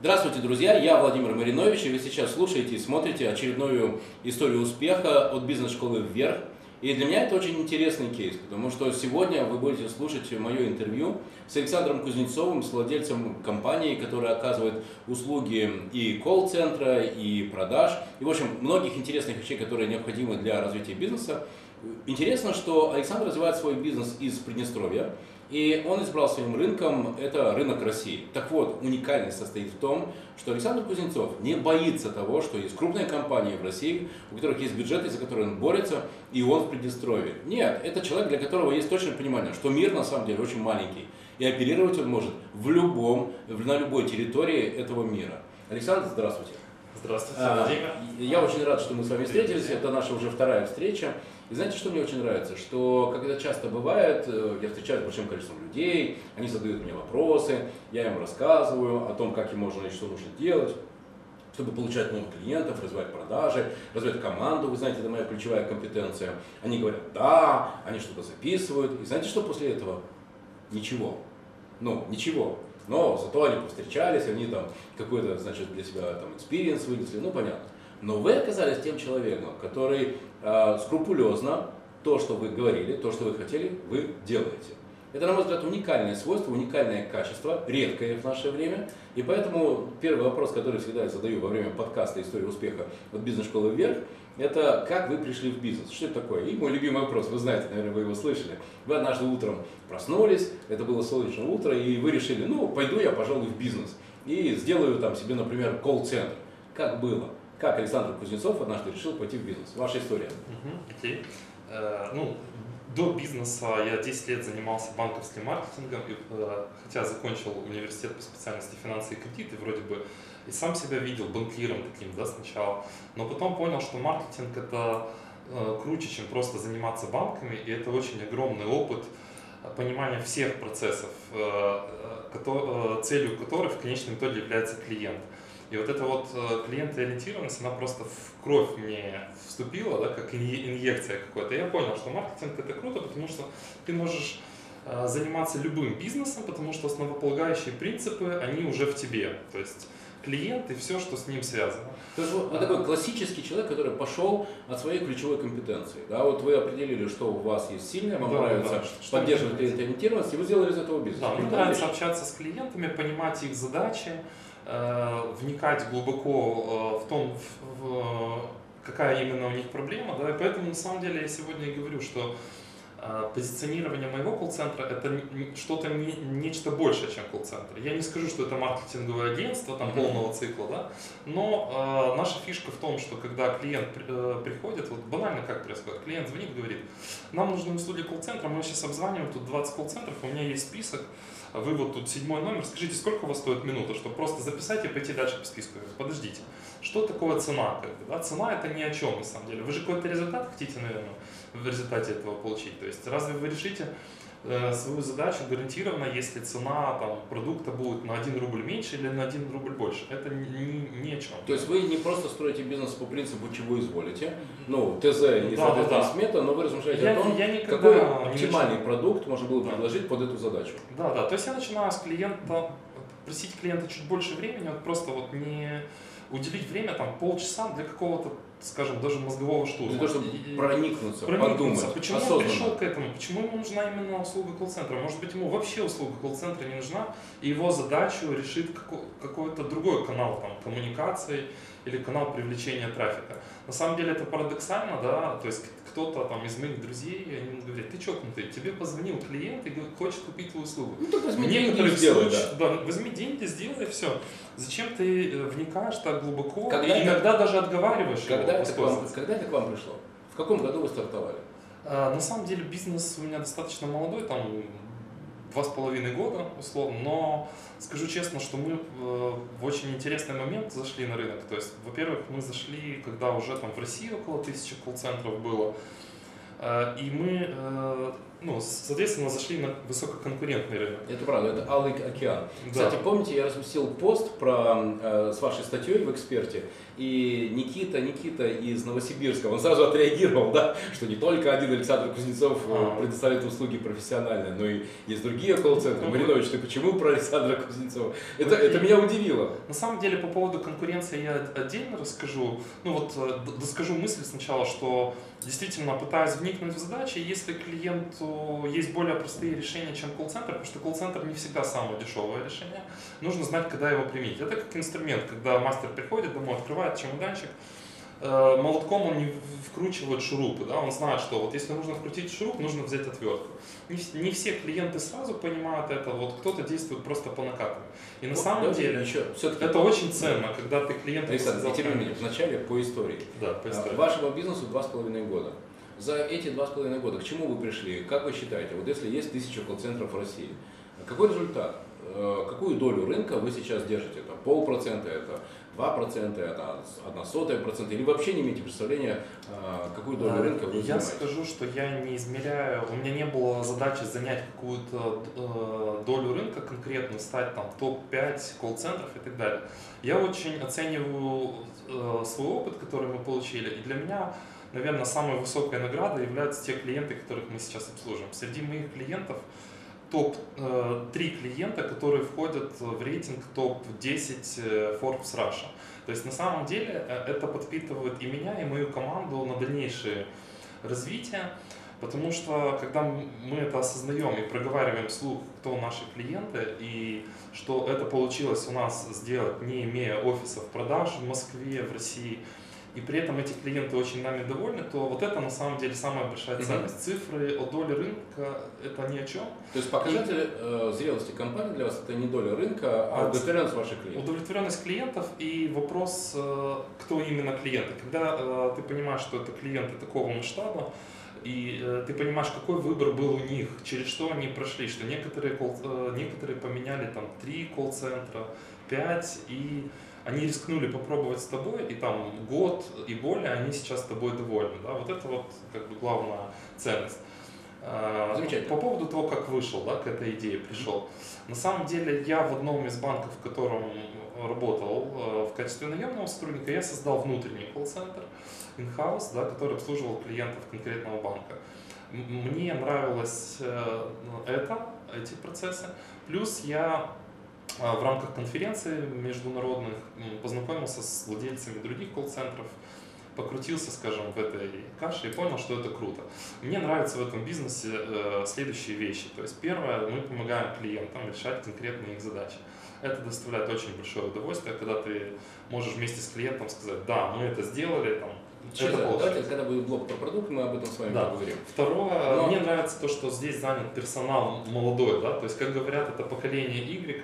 Здравствуйте, друзья! Я Владимир Маринович, и вы сейчас слушаете и смотрите очередную историю успеха от бизнес-школы «Вверх». И для меня это очень интересный кейс, потому что сегодня вы будете слушать мое интервью с Александром Кузнецовым, с владельцем компании, которая оказывает услуги и колл-центра, и продаж, и, в общем, многих интересных вещей, которые необходимы для развития бизнеса. Интересно, что Александр развивает свой бизнес из Приднестровья, и он избрал своим рынком, это рынок России. Так вот, уникальность состоит в том, что Александр Кузнецов не боится того, что есть крупные компании в России, у которых есть бюджеты, за которые он борется, и он в Приднестровье. Нет, это человек, для которого есть точное понимание, что мир на самом деле очень маленький, и оперировать он может в любом, на любой территории этого мира. Александр, здравствуйте. Здравствуйте, а, Владимир. Я очень рад, что мы с вами встретились. Это наша уже вторая встреча. И знаете, что мне очень нравится? Что, как это часто бывает, э, я встречаюсь с большим количеством людей, они задают мне вопросы, я им рассказываю о том, как им можно и что нужно делать чтобы получать новых клиентов, развивать продажи, развивать команду. Вы знаете, это моя ключевая компетенция. Они говорят «да», они что-то записывают. И знаете, что после этого? Ничего. Ну, ничего. Но зато они повстречались, они там какой-то, значит, для себя там experience вынесли, ну, понятно. Но вы оказались тем человеком, который э, скрупулезно то, что вы говорили, то, что вы хотели, вы делаете. Это, на мой взгляд, уникальное свойство, уникальное качество, редкое в наше время. И поэтому первый вопрос, который всегда я задаю во время подкаста «История успеха» от бизнес-школы «Вверх», это как вы пришли в бизнес? Что это такое? И мой любимый вопрос, вы знаете, наверное, вы его слышали. Вы однажды утром проснулись, это было солнечное утро, и вы решили, ну, пойду я, пожалуй, в бизнес. И сделаю там себе, например, колл-центр. Как было? Как Александр Кузнецов однажды решил пойти в бизнес? Ваша история. Угу, окей. Э, ну, до бизнеса я 10 лет занимался банковским маркетингом, и, э, хотя закончил университет по специальности финансы и кредиты, вроде бы и сам себя видел банкиром таким, да, сначала, но потом понял, что маркетинг это э, круче, чем просто заниматься банками, и это очень огромный опыт понимания всех процессов, э, э, целью которых в конечном итоге является клиент. И вот эта вот э, клиентоориентированность, она просто в кровь мне вступила, да, как инъекция какой-то. Я понял, что маркетинг это круто, потому что ты можешь э, заниматься любым бизнесом, потому что основополагающие принципы, они уже в тебе. То есть клиент и все, что с ним связано. То есть вы такой классический человек, который пошел от своей ключевой компетенции. Да, вот вы определили, что у вас есть сильное, вам да, нравится да, поддерживать клиентоориентированность, и вы сделали из этого бизнес. Да, мне нравится общаться с клиентами, понимать их задачи, вникать глубоко э, в том, в, какая именно у них проблема, да, и поэтому на самом деле я сегодня и говорю, что э, позиционирование моего колл-центра это что-то не, нечто большее, чем колл-центр. Я не скажу, что это маркетинговое агентство там, полного цикла, да, но э, наша фишка в том, что когда клиент э, приходит, вот банально как происходит, клиент звонит, говорит, нам нужны услуги колл-центра, мы сейчас обзваниваем, тут 20 колл-центров, у меня есть список, вы вот тут седьмой номер, скажите, сколько у вас стоит минута, чтобы просто записать и пойти дальше по списку. Подождите, что такое цена? Как бы, да? Цена это ни о чем на самом деле. Вы же какой-то результат хотите, наверное, в результате этого получить. То есть разве вы решите Э, свою задачу гарантированно, если цена там, продукта будет на 1 рубль меньше или на 1 рубль больше. Это ни, ни о чем. То есть вы не просто строите бизнес по принципу, чего изволите, ну, ТЗ и, да, соответственно, да, смета, но вы размышляете я, о том, я какой оптимальный продукт можно было предложить да. под эту задачу. Да, да. То есть я начинаю с клиента, просить клиента чуть больше времени, вот просто вот не уделить время, там, полчаса для какого-то, скажем, даже мозгового штурма. Для того, чтобы проникнуться, проникнуться. подумать, Почему осознанно. он пришел к этому? Почему ему нужна именно услуга колл-центра? Может быть, ему вообще услуга колл-центра не нужна, и его задачу решит какой-то другой канал там, коммуникации или канал привлечения трафика. На самом деле это парадоксально, да, то есть кто-то там из моих друзей, они говорят, ты чокнутый, тебе позвонил клиент и хочет купить твою услугу. Ну так возьми деньги сделай, да. да. Возьми деньги, сделай, все. Зачем ты э, вникаешь так глубоко когда и иногда даже отговариваешь когда его это к вам, Когда это к вам пришло? В каком году вы стартовали? А, на самом деле бизнес у меня достаточно молодой, там два с половиной года, условно, но скажу честно, что мы э, в очень интересный момент зашли на рынок. То есть, во-первых, мы зашли, когда уже там в России около тысячи колл-центров было, э, и мы э, ну, соответственно, зашли на высококонкурентный рынок. Это правда, это Алый океан. Да. Кстати, помните, я разместил пост про, э, с вашей статьей в «Эксперте», и Никита, Никита из Новосибирска, он сразу отреагировал, да, что не только один Александр Кузнецов э, А. предоставляет услуги профессионально, но и есть другие колл-центры. Ну, Маринович, ты почему про Александра Кузнецова? Это, Вот это меня удивило. На самом деле, по поводу конкуренции я отдельно расскажу. Ну вот, э, доскажу мысль сначала, что действительно пытаюсь вникнуть в задачи, если клиенту есть более простые решения, чем колл-центр, потому что колл-центр не всегда самое дешевое решение, нужно знать, когда его применить. Это как инструмент, когда мастер приходит домой, открывает чемоданчик, э, молотком он не вкручивает шурупы, да, он знает, что вот если нужно вкрутить шуруп, нужно взять отвертку. Не, вс- не все клиенты сразу понимают это, вот кто-то действует просто по накатанной. И на Вот, самом деле еще, все-таки, это очень ценно, когда ты клиенту Александр, тем не менее, вначале по истории. Да, по А, истории. Вашему бизнесу два с половиной года. За эти два с половиной года к чему вы пришли? Как вы считаете, вот если есть тысяча колл-центров в России, какой результат? Э, Какую долю рынка вы сейчас держите? Это полпроцента, это два процента, это одна сотая процента, или вообще не имеете представления, э, какую долю рынка вы Я занимаете? скажу, что я не измеряю, у меня не было задачи занять какую-то э, долю рынка конкретную, стать там топ-5 колл-центров и так далее. Я очень оцениваю свой опыт, который мы получили, и для меня, наверное, самой высокой наградой являются те клиенты, которых мы сейчас обслуживаем. Среди моих клиентов топ-3 клиента, которые входят в рейтинг топ-10 э, Forbes Russia. То есть на самом деле э, это подпитывает и меня, и мою команду на дальнейшее развитие, потому что когда мы это осознаем и проговариваем вслух, кто наши клиенты, и что это получилось у нас сделать, не имея офисов продаж в Москве, в России, и при этом эти клиенты очень нами довольны, то вот это на самом деле самая большая ценность. Цифры о доле рынка это ни о чем. То есть показатель э, зрелости компании для вас это не доля рынка, а А удовлетворенность ваших клиентов. Удовлетворенность клиентов и вопрос, э, кто именно клиенты. Когда э, ты понимаешь, что это клиенты такого масштаба, и э, ты понимаешь, какой выбор был у них, через что они прошли, что некоторые, колл- э, некоторые поменяли там три колл-центра, пять, и они рискнули попробовать с тобой, и там год и более они сейчас с тобой довольны. Да? Вот это вот как бы главная ценность. А, Замечательно. По поводу того, как вышел, да, к этой идее пришел. На самом деле я в одном из банков, в котором работал э, в качестве наемного сотрудника, я создал внутренний колл-центр in-house, да, который обслуживал клиентов конкретного банка. Мне нравилось э, это, эти процессы. Плюс я в рамках конференции международных познакомился с владельцами других колл-центров, покрутился, скажем, в этой каше и понял, что это круто. Мне нравятся в этом бизнесе э, следующие вещи. То есть первое, мы помогаем клиентам решать конкретные их задачи. Это доставляет очень большое удовольствие, когда ты можешь вместе с клиентом сказать, да, мы это сделали, там, Получилось». давайте, когда будет блок про продукт, мы об этом с вами Да. поговорим. Второе, Но- мне нравится то, что здесь занят персонал молодой, да, то есть, как говорят, это поколение Y,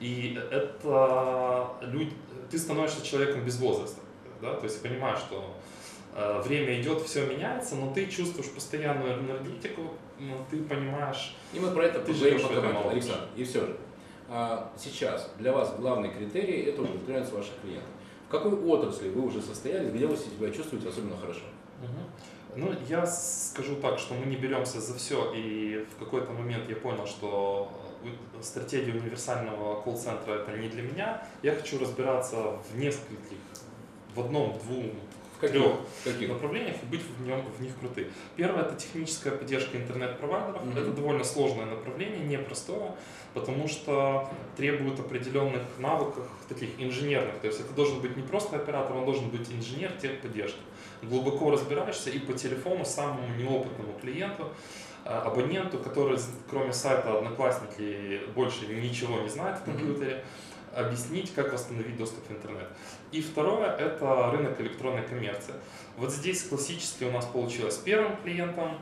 и это люди, ты становишься человеком без возраста, да, то есть понимаешь, что э, время идет, все меняется, но ты чувствуешь постоянную энергетику, ну, ты понимаешь, И мы про это Ты поговорим живешь по в этой команде. молодежи. Александр, и все же. а, сейчас для вас главный критерий – это удовлетворенность ваших клиентов. В какой отрасли вы уже состоялись, где вы себя чувствуете особенно хорошо? Ну, я скажу так, что мы не беремся за все, и в какой-то момент я понял, что э, стратегия универсального колл-центра это не для меня. Я хочу разбираться в нескольких, в одном, двум, В каких? трех каких? направлениях и быть в, нем, в них крутым. Первое это техническая поддержка интернет-провайдеров. Мгм. Это довольно сложное направление, непростое, потому что требует определенных навыков, таких инженерных. То есть это должен быть не просто оператор, он должен быть инженер техподдержки. Глубоко разбираешься и по телефону самому неопытному клиенту, э, абоненту, который кроме сайта Одноклассники больше ничего не знает в компьютере, объяснить, как восстановить доступ в интернет. И второе – это рынок электронной коммерции. Вот здесь классически у нас получилось первым клиентом.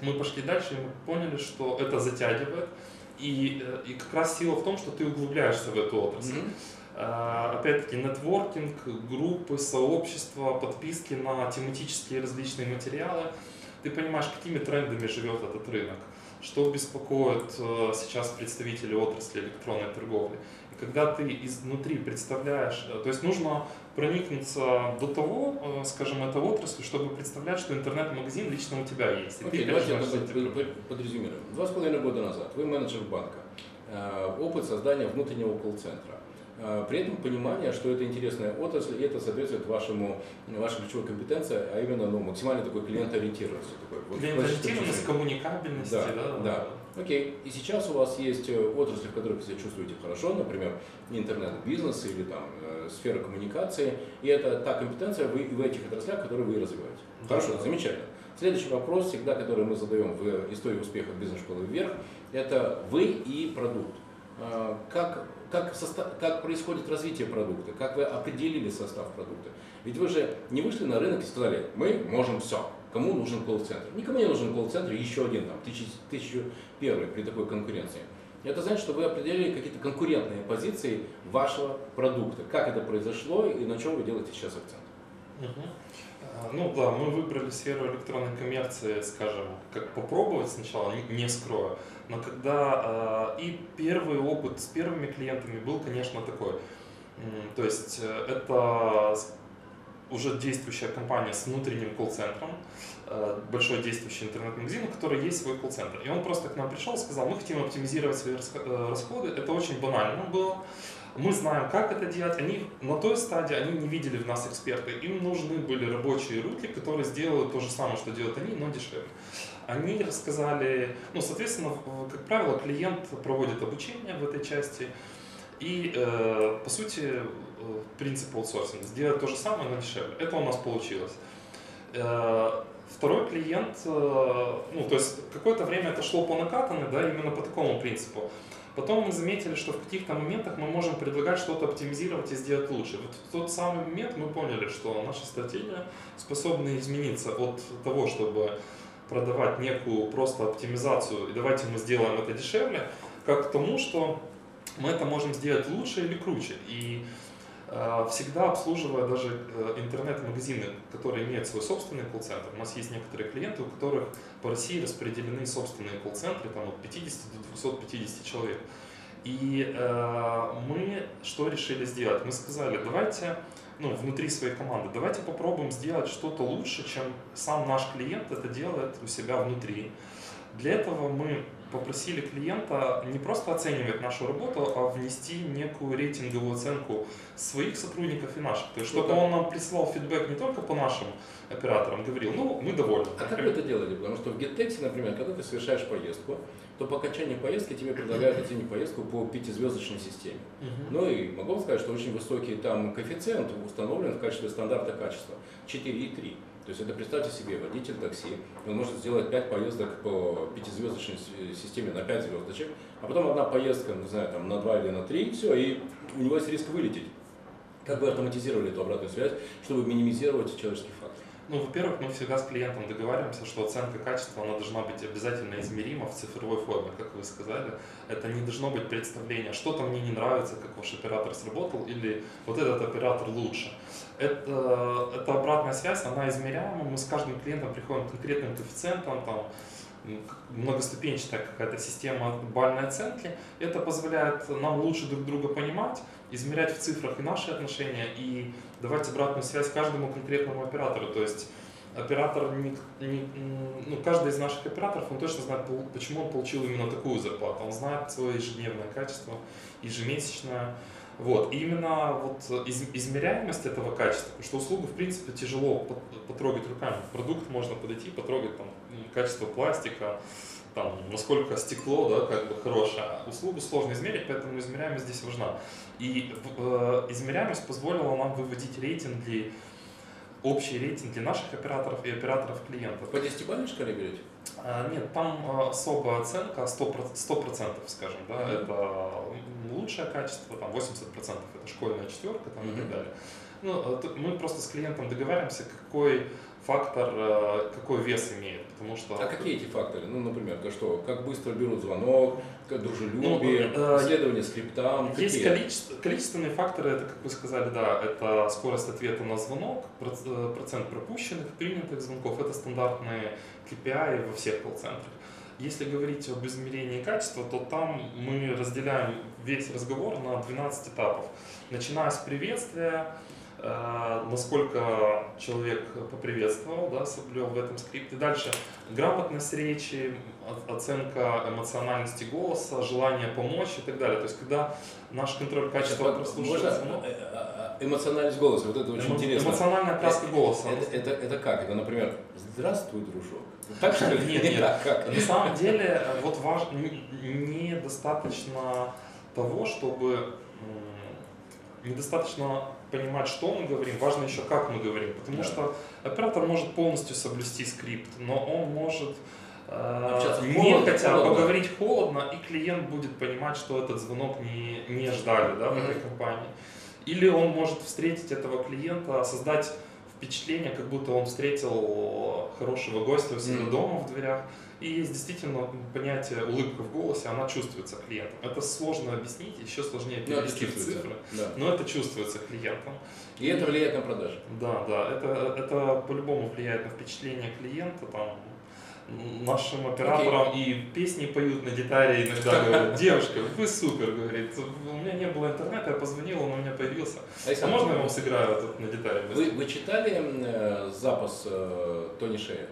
Мы пошли дальше, и мы поняли, что это затягивает. И, э, и как раз сила в том, что ты углубляешься в эту отрасль. А, Опять-таки, нетворкинг, группы, сообщества, подписки на тематические различные материалы. Ты понимаешь, какими трендами живет этот рынок, что беспокоит э, сейчас представителей отрасли электронной торговли. Когда ты изнутри представляешь, э, то есть нужно проникнуться до того, э, скажем, этой отрасли, чтобы представлять, что интернет-магазин лично у тебя есть. И Окей, давайте под- подрезюмируем. Два с половиной года назад вы менеджер банка. Э, Опыт создания внутреннего колл-центра. При этом понимание, что это интересная отрасль, и это соответствует вашему, вашей ключевой компетенции, а именно ну, максимально такой клиентоориентированности. Такой, вот, Клиентоориентированность, классический коммуникабельность, Да, да, да. Окей, и сейчас у вас есть э, отрасли, в которых вы себя чувствуете хорошо, например, интернет-бизнес или там э, сфера коммуникации, и это та компетенция вы, в этих отраслях, которые вы развиваете. Да. Хорошо, замечательно. Следующий вопрос, всегда, который мы задаем в истории успеха бизнес-школы вверх, это вы и продукт. А, Как, как, состав- как происходит развитие продукта? Как вы определили состав продукта? Ведь вы же не вышли на рынок и сказали, мы можем все. Кому нужен колл-центр? Никому не нужен колл-центр, еще один, там, тысячу, тысячу первый при такой конкуренции. Это значит, что вы определили какие-то конкурентные позиции вашего продукта. Как это произошло и на чем вы делаете сейчас акцент? А, Ну да, мы выбрали сферу электронной коммерции, скажем, как попробовать сначала, не- скрою. Но когда а, и первый опыт с первыми клиентами был, конечно, такой. То есть э, это уже действующая компания с внутренним колл-центром, э, большой действующий интернет-магазин, у которой есть свой колл-центр. И он просто к нам пришел и сказал, мы хотим оптимизировать свои э, расходы. Это очень банально было. Мы знаем, как это делать. Они на той стадии, они не видели в нас эксперты. Им нужны были рабочие руки, которые сделают то же самое, что делают они, но дешевле. Они рассказали, ну, соответственно, как правило, клиент проводит обучение в этой части. И, э, по сути, принцип аутсорсинга, сделать то же самое, но дешевле. Это у нас получилось. Э, Второй клиент, э, ну, то есть какое-то время это шло по накатанной, да, именно по такому принципу. Потом мы заметили, что в каких-то моментах мы можем предлагать что-то оптимизировать и сделать лучше. Вот в тот самый момент мы поняли, что наша стратегия способна измениться от того, чтобы продавать некую просто оптимизацию, и давайте мы сделаем это дешевле, как к тому, что мы это можем сделать лучше или круче. И э, всегда обслуживая даже э, интернет-магазины, которые имеют свой собственный колл-центр. У нас есть некоторые клиенты, у которых по России распределены собственные колл-центры, там от 50 до 250 человек. И э, мы что решили сделать? Мы сказали, давайте, ну, внутри своей команды, давайте попробуем сделать что-то лучше, чем сам наш клиент это делает у себя внутри. Для этого мы попросили клиента не просто оценивать нашу работу, а внести некую рейтинговую оценку своих сотрудников и наших. То есть, чтобы Круто. он нам прислал фидбэк не только по нашим операторам, говорил, ну, мы довольны. А как вы это делали? Потому что в GetTaxi, например, когда ты совершаешь поездку, то по окончании поездки тебе предлагают оценить поездку по пятизвездочной системе. Мгм. Ну и могу вам сказать, что очень высокий там коэффициент установлен в качестве стандарта качества 4,3. То есть это представьте себе, водитель такси, он может сделать 5 поездок по пятизвездочной системе на 5 звездочек, а потом одна поездка, не знаю, там на 2 или на 3, все, и у него есть риск вылететь. Как вы автоматизировали эту обратную связь, чтобы минимизировать человеческий фактор? Ну, во-первых, мы всегда с клиентом договариваемся, что оценка качества, она должна быть обязательно измерима в цифровой форме, как вы сказали. Это не должно быть представление, что-то мне не нравится, как ваш оператор сработал, или вот этот оператор лучше. Это, это обратная связь, она измеряема, мы с каждым клиентом приходим к конкретным коэффициентам, там, многоступенчатая какая-то система бальной оценки. Это позволяет нам лучше друг друга понимать, измерять в цифрах и наши отношения, и давать обратную связь каждому конкретному оператору. То есть оператор, не, не- ну, каждый из наших операторов, он точно знает, почему он получил именно такую зарплату. Он знает свое ежедневное качество, ежемесячное. Вот. И именно вот из- измеряемость этого качества, потому что услугу, в принципе, тяжело пот- потрогать руками. Продукт можно подойти, потрогать там, качество пластика, там, насколько стекло, да, как бы хорошее. А услугу сложно измерить, поэтому измеряемость здесь важна. И э, измеряемость позволила нам выводить рейтинги, общий рейтинг для наших операторов и операторов клиентов. По десятибалльной шкале берете? А, Нет, там э, особая оценка 100%, 100% скажем, да, Мгм. это лучшее качество, там 80% это школьная четверка там, и так далее. Ну, э, мы просто с клиентом договариваемся, какой фактор, э, какой вес имеет, потому что... А какие эти факторы? Ну, например, то что, как быстро берут звонок, как дружелюбие, Ну, э, исследование скриптам, Есть какие? количество, количественные факторы, это, как вы сказали, да, это скорость ответа на звонок, э, процент пропущенных, принятых звонков, это стандартные KPI во всех колл-центрах. Если говорить об измерении качества, то там мы разделяем весь разговор на 12 этапов. Начиная с приветствия, э, насколько человек поприветствовал, да, соблюл в этом скрипте. Дальше грамотность речи, оценка эмоциональности голоса, желание помочь и так далее. То есть, когда наш контроль качества прослушивается... Можно э, э, эмоциональность голоса, вот это очень Эмо, интересно. Эмоциональная краска голоса. Это, это, это как? Это, например, здравствуй, дружок. Так что ли? Нет, нет. Как? На самом деле, вот важно, недостаточно того, чтобы недостаточно понимать, что мы говорим, важно еще, как мы говорим. Потому да. что оператор может полностью соблюсти скрипт, но он может э, не хотя бы поговорить холодно, и клиент будет понимать, что этот звонок не, не ждали да, в этой компании. Или он может встретить этого клиента, создать впечатление, как будто он встретил хорошего гостя у себя mm-hmm. дома в дверях. И есть действительно понятие улыбка в голосе, она чувствуется клиентом. Это сложно объяснить, еще сложнее перевести в цифры, да. но это чувствуется клиентом. И это влияет на продажи. Да, да, это, это по-любому влияет на впечатление клиента, там, нашим операторам okay. и песни поют на гитаре иногда говорят, девушка, вы супер, говорит, у меня не было интернета, я позвонил, он у меня появился. А можно я вам сыграю тут на гитаре? Вы, вы читали э, запас э, Тони Шея?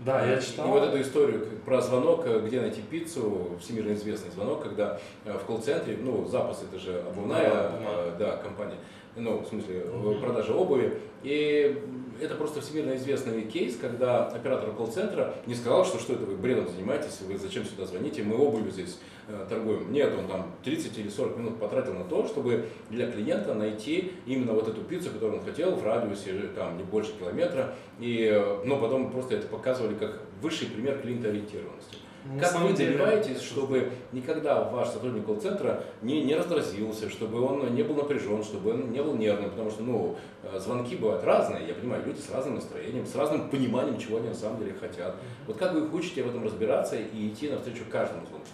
Да, я читал. И вот эту историю про звонок, э, где найти пиццу, всемирно известный звонок, когда э, в колл-центре, ну, запас это же обувная да, э, да, компания, ну, в смысле, продажа обуви, и это просто всемирно известный кейс, когда оператор колл-центра не сказал, что что это вы бредом занимаетесь, вы зачем сюда звоните, мы обувью здесь э, торгуем. Нет, он там 30 или 40 минут потратил на то, чтобы для клиента найти именно вот эту пиццу, которую он хотел в радиусе там не больше километра, и, э, но потом просто это показывали как высший пример клиентоориентированности. Ну, как вы добиваетесь, чтобы никогда ваш сотрудник колл-центра не, не раздразился, чтобы он не был напряжен, чтобы он не был нервным, потому что ну, э, звонки бывают разные, я понимаю, люди с разным настроением, с разным пониманием, чего они на самом деле хотят. Вот как вы их учите в этом разбираться и идти навстречу каждому звонку?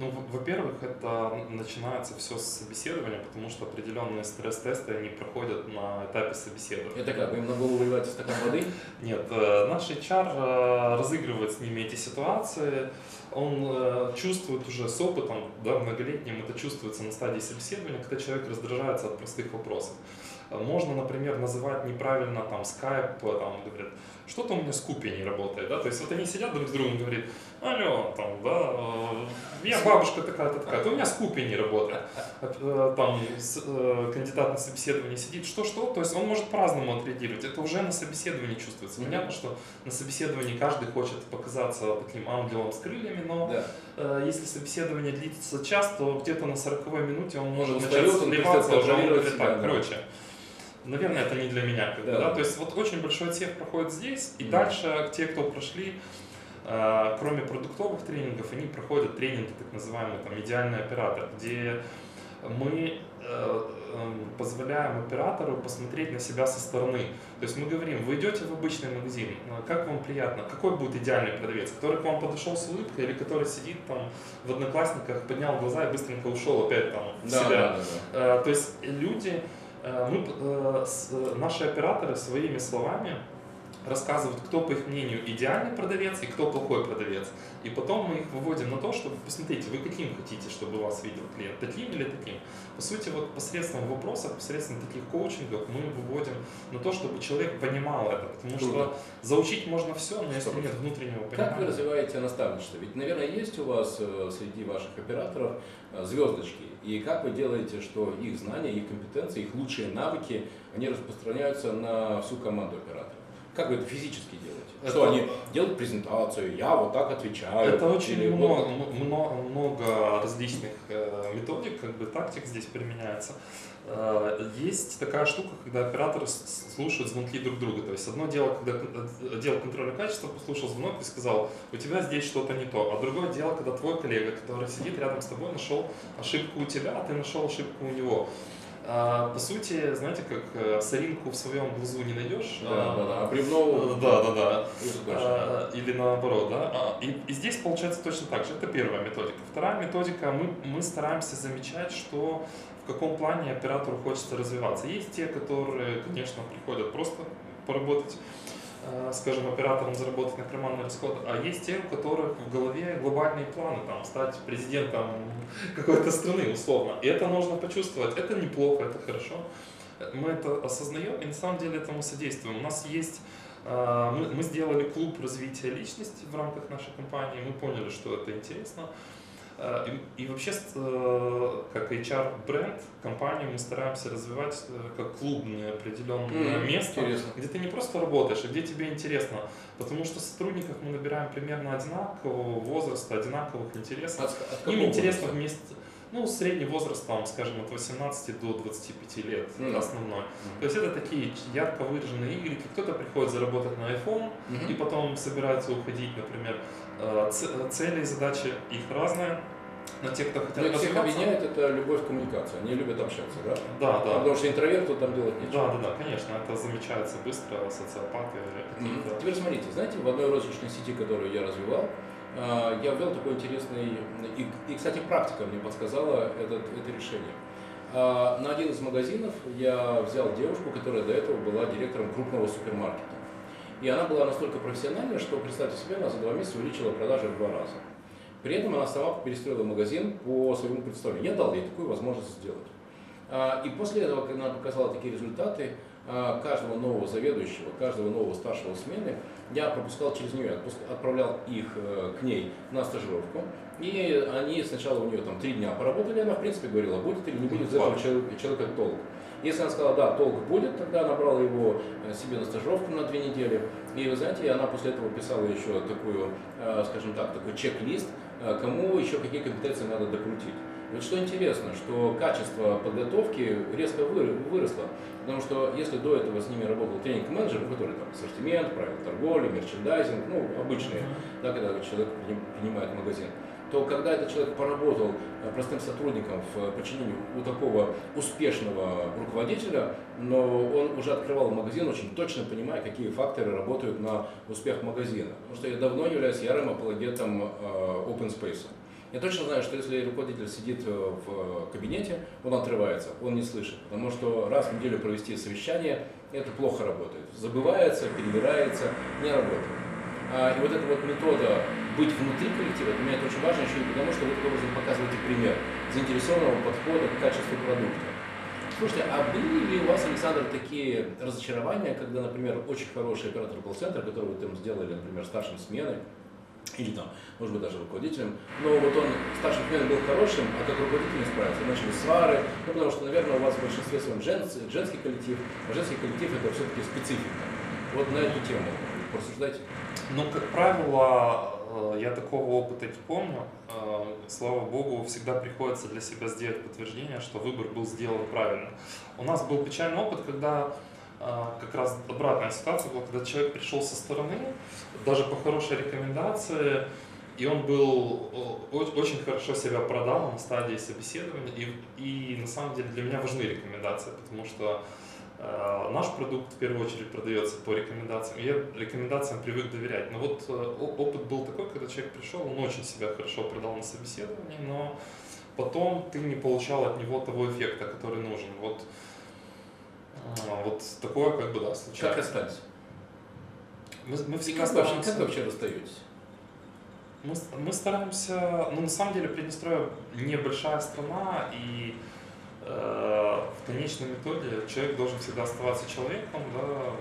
Ну, во-первых, это начинается все с собеседования, потому что определенные стресс-тесты они проходят на этапе собеседования. Это как, им на голову выливаете стакан воды? Нет, э, наш HR э, разыгрывает с ними эти ситуации, он э, чувствует уже с опытом, да, многолетним, это чувствуется на стадии собеседования, когда человек раздражается от простых вопросов. Можно, например, называть неправильно там Skype, там говорят, что-то у меня с купи не работает, да, то есть вот они сидят друг с другом и говорят, алло, там, да, э, я бабушка такая-то такая, то у меня с купи не работает. Э, там э, кандидат на собеседование сидит, что-что, то есть он может по-разному отреагировать, это уже на собеседовании чувствуется. Понятно, что на собеседовании каждый хочет показаться таким ангелом с крыльями, но да. если собеседование длится час, то где-то на 40 минуте он может начать сливаться, уже он говорит, так, короче, наверное, это не для меня. Как да. да. То есть вот очень большой отсев проходит здесь, и mm. дальше те, кто прошли, кроме продуктовых тренингов, они проходят тренинги, так называемые, там, идеальный оператор, где мы э, э, позволяем оператору посмотреть на себя со стороны. То есть мы говорим, вы идете в обычный магазин, э, как вам приятно, какой будет идеальный продавец, который к вам подошел с улыбкой или который сидит там в одноклассниках, поднял глаза и быстренько ушел опять там в да, себя. Да, да, да. Э, то есть люди мы, наши операторы своими словами рассказывают, кто, по их мнению, идеальный продавец и кто плохой продавец. И потом мы их выводим на то, чтобы, посмотрите, вы каким хотите, чтобы вас видел клиент, таким или таким. По сути, вот посредством вопросов, посредством таких коучингов мы выводим на то, чтобы человек понимал это. Потому Круто. что заучить можно все, но если нет внутреннего понимания... Как вы развиваете наставничество? Ведь, наверное, есть у вас э, среди ваших операторов звездочки. И как вы делаете, что их знания, их компетенции, их лучшие навыки, они распространяются на всю команду операторов? Как вы это физически делаете? Это... Что они делают презентацию, я вот так отвечаю. Это очень много, вот... много, много различных э, методик, как бы тактик здесь применяется. Э, есть такая штука, когда операторы слушают звонки друг друга. То есть одно дело, когда отдел контроля качества послушал звонок и сказал, у тебя здесь что-то не то. А другое дело, когда твой коллега, который сидит рядом с тобой, нашел ошибку у тебя, а ты нашел ошибку у него. А, по сути, знаете, как э, соринку в своем глазу не найдешь. Да, а, да, да. А бревно... Да, да, да. А, или наоборот, да. А, и, и здесь получается точно так же. Это первая методика. Вторая методика, мы, мы стараемся замечать, что в каком плане оператору хочется развиваться. Есть те, которые, конечно, приходят просто поработать э, скажем, оператором заработать на карманный расход, а есть те, у которых в голове глобальные планы, там, стать президентом какой-то страны, условно. И это нужно почувствовать. Это неплохо, это хорошо. Мы это осознаем и на самом деле этому содействуем. У нас есть э, мы, мы сделали клуб развития личности в рамках нашей компании, мы поняли, что это интересно. Э, и, и вообще, э, как HR-бренд, компанию мы стараемся развивать э, как клубное определенное mm, место, интересно. где ты не просто работаешь, а где тебе интересно. Потому что сотрудников мы набираем примерно одинакового возраста, одинаковых интересов. От, от Им интересно вместе ну, средний возраст, там, скажем, от 18 до 25 лет mm-hmm. основной. Mm-hmm. То есть это такие ярко выраженные игры. Кто-то приходит заработать на iPhone mm-hmm. и потом собирается уходить, например. Э, цели и задачи их разные. Но те, кто хотят Но всех объединяет это любовь к коммуникации. Они любят общаться, да? Да, да. Потому что интроверту там делать нечего. Да, да, да, конечно. Это замечается быстро, социопаты. Mm-hmm. Теперь смотрите, знаете, в одной розничной сети, которую я развивал, я ввел такой интересный, и, и кстати, практика мне подсказала этот, это решение. А, на один из магазинов я взял девушку, которая до этого была директором крупного супермаркета. И она была настолько профессиональна, что, представьте себе, она за два месяца увеличила продажи в два раза. При этом она сама перестроила магазин по своему представлению. Я дал ей такую возможность сделать. А, и после этого, когда она показала такие результаты, каждого нового заведующего, каждого нового старшего смены, я пропускал через нее, отправлял их э, к ней на стажировку. И они сначала у нее там три дня поработали, она в принципе говорила, будет или не будет из этого человека толк. Если она сказала, да, толк будет, тогда она брала его э, себе на стажировку на две недели. И вы знаете, она после этого писала еще такую, э, скажем так, такой чек-лист, кому еще какие компетенции надо докрутить. Вот что интересно, что качество подготовки резко выросло. Потому что если до этого с ними работал тренинг-менеджер, который там ассортимент, правила торговли, мерчендайзинг, ну, обычные, да, когда человек принимает магазин, то когда этот человек поработал э, простым сотрудником в подчинении у такого успешного руководителя, но он уже открывал магазин, очень точно понимая, какие факторы работают на успех магазина. Потому что я давно являюсь ярым апологетом э, open space. Я точно знаю, что если руководитель сидит э, в кабинете, он отрывается, он не слышит, потому что раз в неделю провести совещание, это плохо работает. Забывается, перебирается, не работает. А, и вот эта вот метода быть внутри коллектива, для меня это очень важно еще и потому, что вы таким образом показываете пример заинтересованного подхода к качеству продукта. Слушайте, а были ли у вас, Александр, такие разочарования, когда, например, очень хороший оператор колл-центра, который вы там сделали, например, старшим смены, или там, может быть, даже руководителем. Но вот он старшим смены был хорошим, а как руководитель не справился. Начали свары, ну, потому что, наверное, у вас в большинстве своем женский, женский коллектив, а женский коллектив это все-таки специфика. Вот на эту тему порассуждайте. Ну, как правило, э, я такого опыта не помню. Э, слава богу, всегда приходится для себя сделать подтверждение, что выбор был сделан правильно. У нас был печальный опыт, когда как раз обратная ситуация была, когда человек пришел со стороны, даже по хорошей рекомендации, и он был очень хорошо себя продал на стадии собеседования, и, и на самом деле для меня важны рекомендации, потому что э, наш продукт в первую очередь продается по рекомендациям, я рекомендациям привык доверять. Но вот э, опыт был такой, когда человек пришел, он очень себя хорошо продал на собеседовании, но потом ты не получал от него того эффекта, который нужен. Вот а, вот такое как бы, да, случается. Как расстались? Мы, мы всегда как, вообще, как вообще расстаетесь? Мы, мы стараемся, ну на самом деле Приднестровье небольшая страна, и э, в конечном итоге человек должен всегда оставаться человеком, да,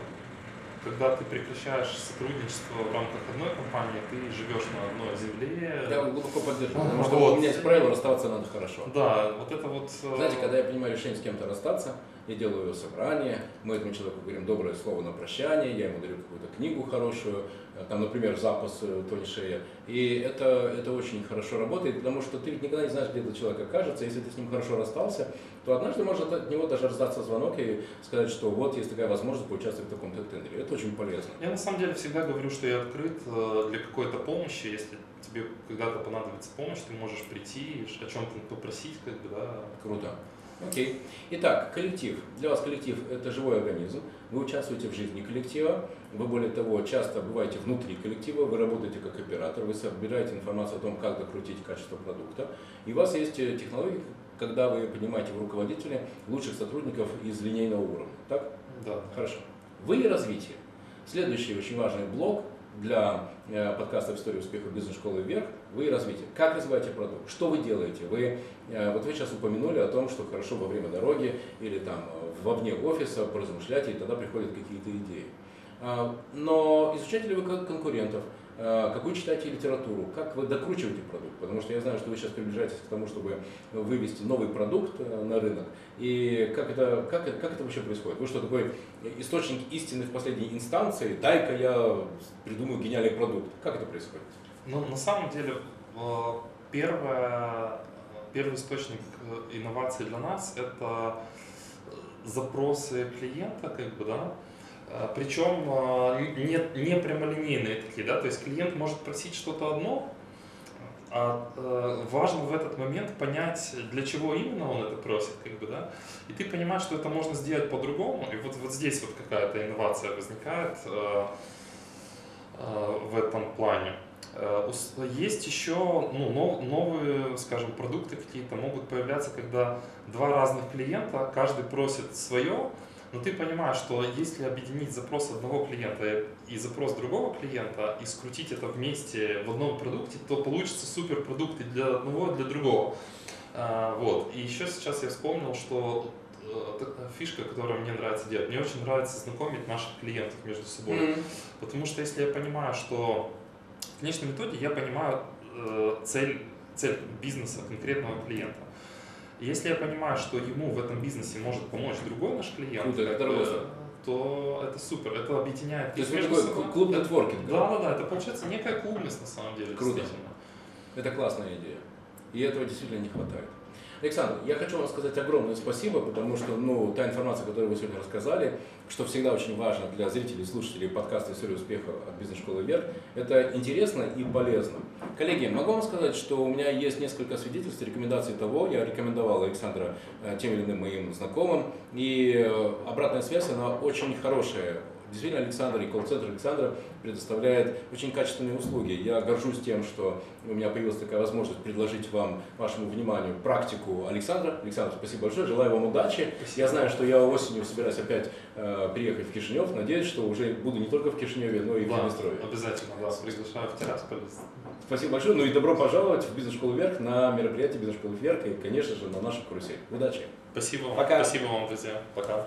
когда ты прекращаешь сотрудничество в рамках одной компании, ты живешь на одной земле. Я глубоко поддерживаю, потому что вот. у меня есть правило, расставаться надо хорошо. Да, вот это вот... Э, Знаете, когда я принимаю решение с кем-то расстаться, я делаю собрание, мы этому человеку говорим доброе слово на прощание, я ему дарю какую-то книгу хорошую, там, например, запас э, Тони Шея. И это, это очень хорошо работает, потому что ты ведь никогда не знаешь, где этот человек окажется. Если ты с ним хорошо расстался, то однажды может от него даже раздаться звонок и сказать, что вот есть такая возможность поучаствовать в таком-то тендере. Это очень полезно. Я на самом деле всегда говорю, что я открыт э, для какой-то помощи. Если тебе когда-то понадобится помощь, ты можешь прийти, о чем-то попросить, как бы, да. Круто. Окей. Итак, коллектив. Для вас коллектив – это живой организм. Вы участвуете в жизни коллектива. Вы, более того, часто бываете внутри коллектива. Вы работаете как оператор. Вы собираете информацию о том, как докрутить качество продукта. И у вас есть э, технологии, когда вы понимаете в руководителе лучших сотрудников из линейного уровня. Так? Да. Хорошо. Вы и развитие. Следующий очень важный блок для э, подкаста «История успеха бизнес-школы вверх» вы развитие. Как развиваете продукт? Что вы делаете? Вы, э, вот вы сейчас упомянули о том, что хорошо во время дороги или там вовне офиса поразмышлять, и тогда приходят какие-то идеи. А, но изучаете ли вы конкурентов? Э, какую читаете литературу, как вы докручиваете продукт, потому что я знаю, что вы сейчас приближаетесь к тому, чтобы вывести новый продукт э, на рынок, и как это, как, как это вообще происходит? Вы что, такой источник истины в последней инстанции, дай-ка я придумаю гениальный продукт, как это происходит? Ну, на самом деле, э, первое, первый источник инноваций для нас – это запросы клиента, как бы, да, Причем а, не, не прямолинейные такие, да, то есть клиент может просить что-то одно, а э, важно в этот момент понять, для чего именно он это просит, как бы, да, и ты понимаешь, что это можно сделать по-другому, и вот, вот здесь вот какая-то инновация возникает э, э, в этом плане. Есть еще ну, новые, скажем, продукты какие-то могут появляться, когда два разных клиента, каждый просит свое, но ты понимаешь, что если объединить запрос одного клиента и запрос другого клиента и скрутить это вместе в одном продукте, то получится супер продукт и для одного, для другого. А, вот. И еще сейчас я вспомнил, что э, фишка, которую мне нравится делать. Мне очень нравится знакомить наших клиентов между собой. Mm-hmm. Потому что если я понимаю, что в конечном итоге я понимаю э, цель, цель бизнеса конкретного клиента. Если я понимаю, что ему в этом бизнесе может помочь другой наш клиент, Круто, это бы, то это супер, это объединяет. То есть такой собой. клуб нетворкинга. Да, да, да, это получается некая клубность на самом деле. Круто. Это классная идея. И этого действительно не хватает. Александр, я хочу вам сказать огромное спасибо, потому что ну, та информация, которую вы сегодня рассказали, что всегда очень важно для зрителей слушателей подкаста «История успеха» от бизнес-школы «Вверх», это интересно и полезно. Коллеги, могу вам сказать, что у меня есть несколько свидетельств, рекомендаций того, я рекомендовал Александра э, тем или иным моим знакомым, и э, обратная связь, она очень хорошая Действительно, Александр и колл-центр Александра предоставляет очень качественные услуги. Я горжусь тем, что у меня появилась такая возможность предложить вам, вашему вниманию, практику Александра. Александр, спасибо большое, желаю вам удачи. Спасибо. Я знаю, что я осенью собираюсь опять э, приехать в Кишинев. Надеюсь, что уже буду не только в Кишиневе, но и в Приднестровье. Обязательно вас приглашаю в Тирасполь. Спасибо большое. Ну и добро пожаловать в бизнес-школу Вверх на мероприятие бизнес-школы Вверх и, конечно же, на нашу карусель. Удачи. Спасибо вам. Пока. Спасибо вам, друзья. Пока.